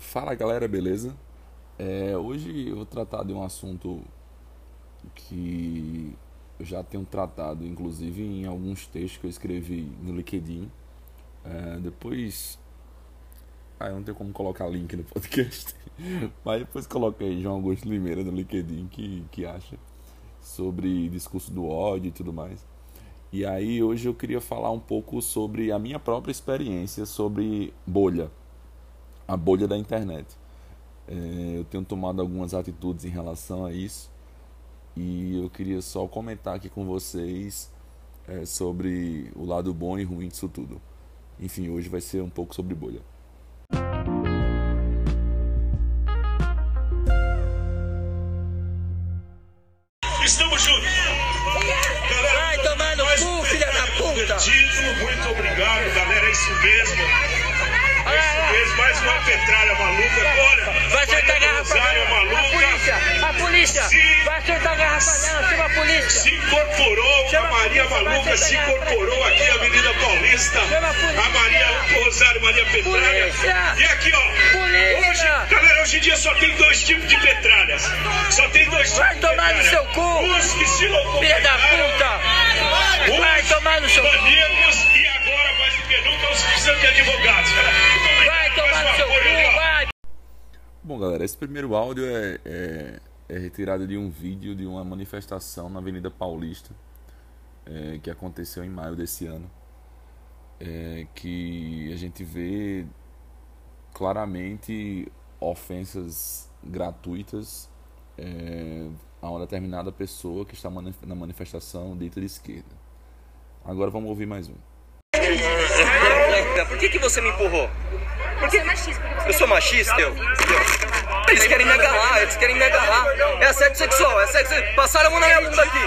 Fala galera, beleza? É, hoje eu vou tratar de um assunto que eu já tenho tratado, inclusive em alguns textos que eu escrevi no LinkedIn. É, depois. Ah, eu não tenho como colocar link no podcast. Mas depois coloquei João Augusto Limeira no LinkedIn que, que acha sobre discurso do ódio e tudo mais. E aí hoje eu queria falar um pouco sobre a minha própria experiência sobre bolha, a bolha da internet. É, eu tenho tomado algumas atitudes em relação a isso e eu queria só comentar aqui com vocês é, sobre o lado bom e ruim disso tudo. Enfim, hoje vai ser um pouco sobre bolha. Estamos juntos. Galera, Vai tomar no cu, filha da puta. Muito obrigado, galera. É isso mesmo. É isso mesmo. Mais uma petralha maluca. Olha, Vai soltar a garrafa dela. A polícia, a polícia. Sim. Vai soltar a garrafa dela, chama a polícia. Se incorporou, a Chama a Maria polícia, Maluca vai se incorporou a aqui na Avenida Paulista. Chama a polícia. A Maria, Rosário Maria Petralha. Polícia. E aqui, ó. Polícia. Hoje, galera, hoje em dia só tem dois tipos de petralhas. Só tem dois Vai tipos de tomar no seu cu. Uns que se Filha da puta. Vai tomar no seu cu. maníacos e agora, mais do que nunca, os que precisam de advogados. Muito obrigado. Vai tomar Mais no uma seu folha aí, cu, ó. vai. Bom, galera, esse primeiro áudio é, é, é retirado de um vídeo de uma manifestação na Avenida Paulista é, que aconteceu em maio desse ano. É, que a gente vê claramente ofensas gratuitas é, a uma determinada pessoa que está mani- na manifestação dita de esquerda. Agora vamos ouvir mais um. Por que, que você me empurrou? Você é machista. porque você Eu sou machista, eu? Eles querem me agarrar, eles querem me agarrar. É assédio sexual, é sexo. Passaram a mão na minha bunda aqui.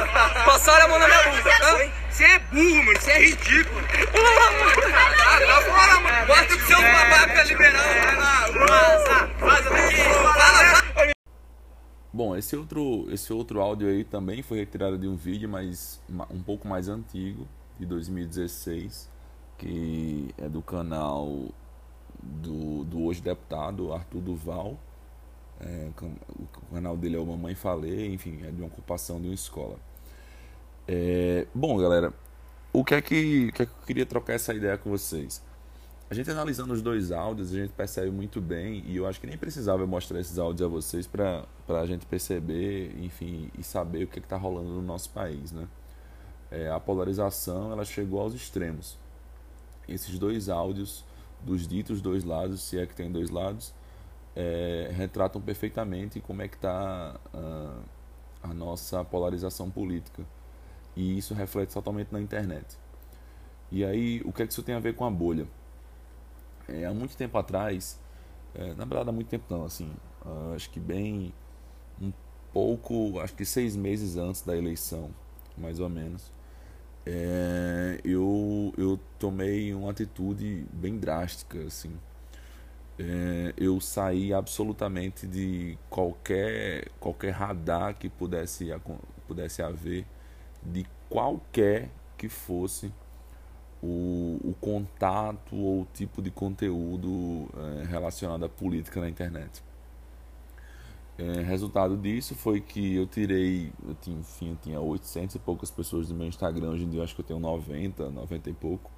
Passaram a mão na minha bunda. hã? Você é burro, mano. Você é ridículo. Ah, tá fora, mano. Bota pro seu babaca liberal. Vai lá, vaza. Vaza daqui. Bom, esse outro, esse outro áudio aí também foi retirado de um vídeo, mas ma- um pouco mais antigo, de 2016, que é do canal do, do hoje deputado Arthur Duval. É, o canal dele é o Mamãe Falei, enfim, é de uma ocupação de uma escola. É, bom, galera, o que, é que, o que é que eu queria trocar essa ideia com vocês? A gente analisando os dois áudios, a gente percebe muito bem, e eu acho que nem precisava mostrar esses áudios a vocês para a gente perceber, enfim, e saber o que está rolando no nosso país, né? É, a polarização, ela chegou aos extremos. Esses dois áudios, dos ditos dois lados, se é que tem dois lados, é, retratam perfeitamente como é que está a nossa polarização política. E isso reflete totalmente na internet. E aí, o que é que isso tem a ver com a bolha? É, há muito tempo atrás, é, na verdade há muito tempo não, assim, ah, acho que bem um pouco, acho que seis meses antes da eleição, mais ou menos, é, eu, eu tomei uma atitude bem drástica, assim. É, eu saí absolutamente de qualquer qualquer radar que pudesse pudesse haver de qualquer que fosse o, o contato ou o tipo de conteúdo eh, relacionado à política na internet. Eh, resultado disso foi que eu tirei, eu tinha, enfim, eu tinha 800 e poucas pessoas no meu Instagram, hoje em dia eu acho que eu tenho 90, 90 e pouco.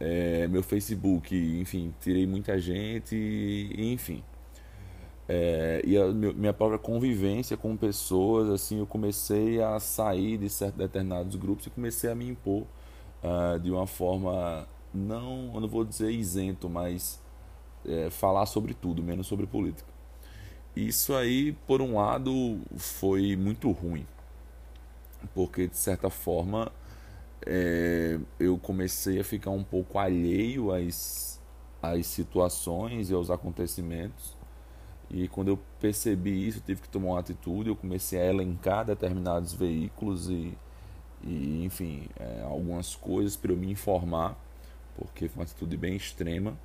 Eh, meu Facebook, enfim, tirei muita gente, e, enfim. É, e a minha própria convivência com pessoas, assim, eu comecei a sair de certos determinados grupos e comecei a me impor ah, de uma forma não, eu não vou dizer isento, mas é, falar sobre tudo, menos sobre política. Isso aí, por um lado, foi muito ruim, porque de certa forma é, eu comecei a ficar um pouco alheio às, às situações e aos acontecimentos. E quando eu percebi isso, eu tive que tomar uma atitude. Eu comecei a elencar determinados veículos e, e enfim, é, algumas coisas para eu me informar, porque foi uma atitude bem extrema.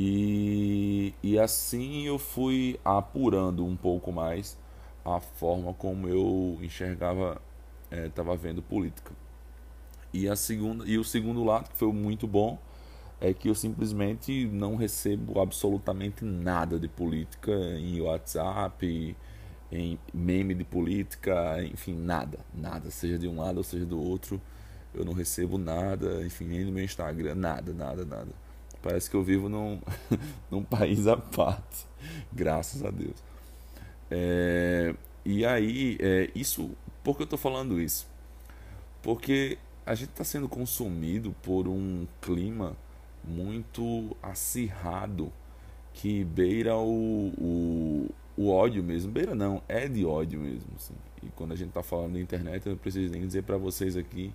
E, e assim eu fui apurando um pouco mais a forma como eu enxergava, estava vendo política. E, a segunda, e o segundo lado, que foi muito bom, é que eu simplesmente não recebo absolutamente nada de política em WhatsApp, em meme de política, enfim, nada, nada, seja de um lado ou seja do outro, eu não recebo nada, enfim, nem no meu Instagram, nada, nada, nada. Parece que eu vivo num, num país à parte, graças a Deus. É, e aí, é, isso, por que eu estou falando isso? Porque a gente está sendo consumido por um clima muito acirrado que beira o, o, o, ódio mesmo. Beira não, é de ódio mesmo. Assim. E quando a gente está falando da internet, eu não preciso nem dizer para vocês aqui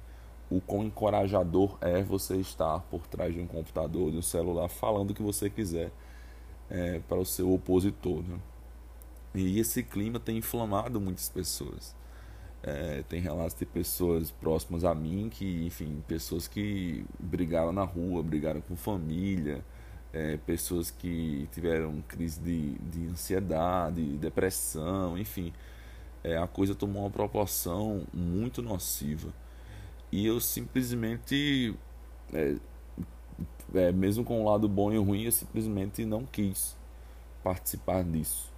o quão encorajador é você estar por trás de um computador, de um celular, falando o que você quiser é, para o seu opositor. Né? E esse clima tem inflamado muitas pessoas. É, tem relatos de pessoas próximas a mim que, enfim, pessoas que brigaram na rua, brigaram com família, é, pessoas que tiveram crise de, de ansiedade, depressão, enfim. É, a coisa tomou uma proporção muito nociva. E eu simplesmente, é, é, mesmo com o lado bom e ruim, eu simplesmente não quis participar disso.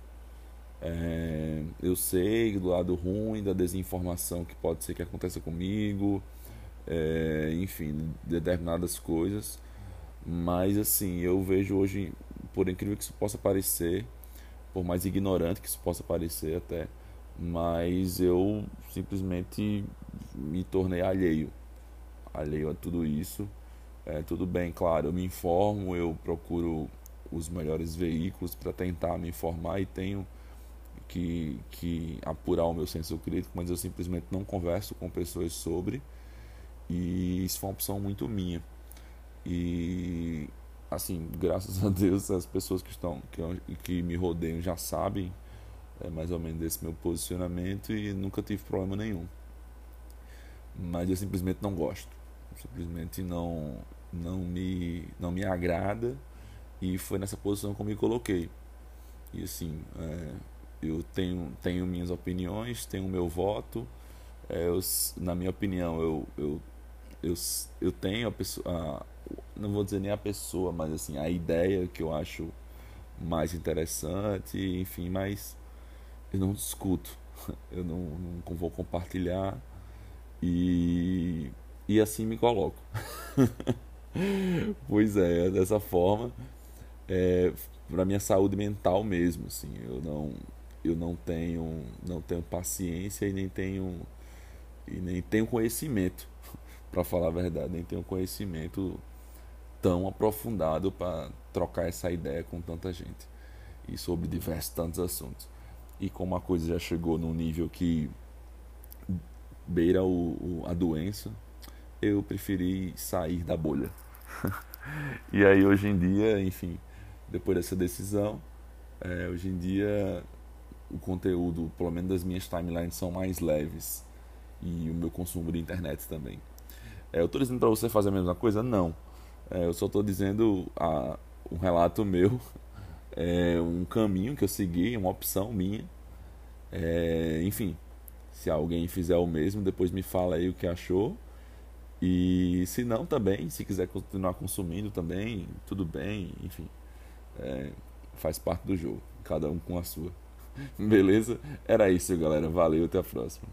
É, eu sei do lado ruim, da desinformação que pode ser que aconteça comigo, é, enfim, determinadas coisas. Mas assim, eu vejo hoje, por incrível que isso possa parecer, por mais ignorante que isso possa parecer até, mas eu simplesmente me tornei alheio, alheio a tudo isso. É, tudo bem, claro, eu me informo, eu procuro os melhores veículos para tentar me informar e tenho que, que apurar o meu senso crítico, mas eu simplesmente não converso com pessoas sobre. E isso foi uma opção muito minha. E assim, graças a Deus, as pessoas que estão que, que me rodeiam já sabem é, mais ou menos desse meu posicionamento e nunca tive problema nenhum. Mas eu simplesmente não gosto. Simplesmente não não me não me agrada e foi nessa posição que eu me coloquei. E assim, é, eu tenho, tenho minhas opiniões, tenho meu voto. É, eu, na minha opinião, eu, eu, eu, eu tenho a pessoa. A, não vou dizer nem a pessoa, mas assim, a ideia que eu acho mais interessante, enfim, mas eu não discuto. Eu não, não vou compartilhar e, e assim me coloco. pois é, dessa forma, é, para minha saúde mental mesmo, assim, eu não eu não tenho não tenho paciência e nem tenho e nem tenho conhecimento para falar a verdade nem tenho conhecimento tão aprofundado para trocar essa ideia com tanta gente e sobre diversos tantos assuntos e como a coisa já chegou num nível que beira o, o a doença eu preferi sair da bolha e aí hoje em dia enfim depois dessa decisão é, hoje em dia o conteúdo, pelo menos das minhas timelines, são mais leves. E o meu consumo de internet também. É, eu estou dizendo para você fazer a mesma coisa? Não. É, eu só estou dizendo a, um relato meu, é, um caminho que eu segui, uma opção minha. É, enfim, se alguém fizer o mesmo, depois me fala aí o que achou. E se não, também, se quiser continuar consumindo também, tudo bem, enfim. É, faz parte do jogo, cada um com a sua. Beleza? Era isso, galera. Valeu, até a próxima.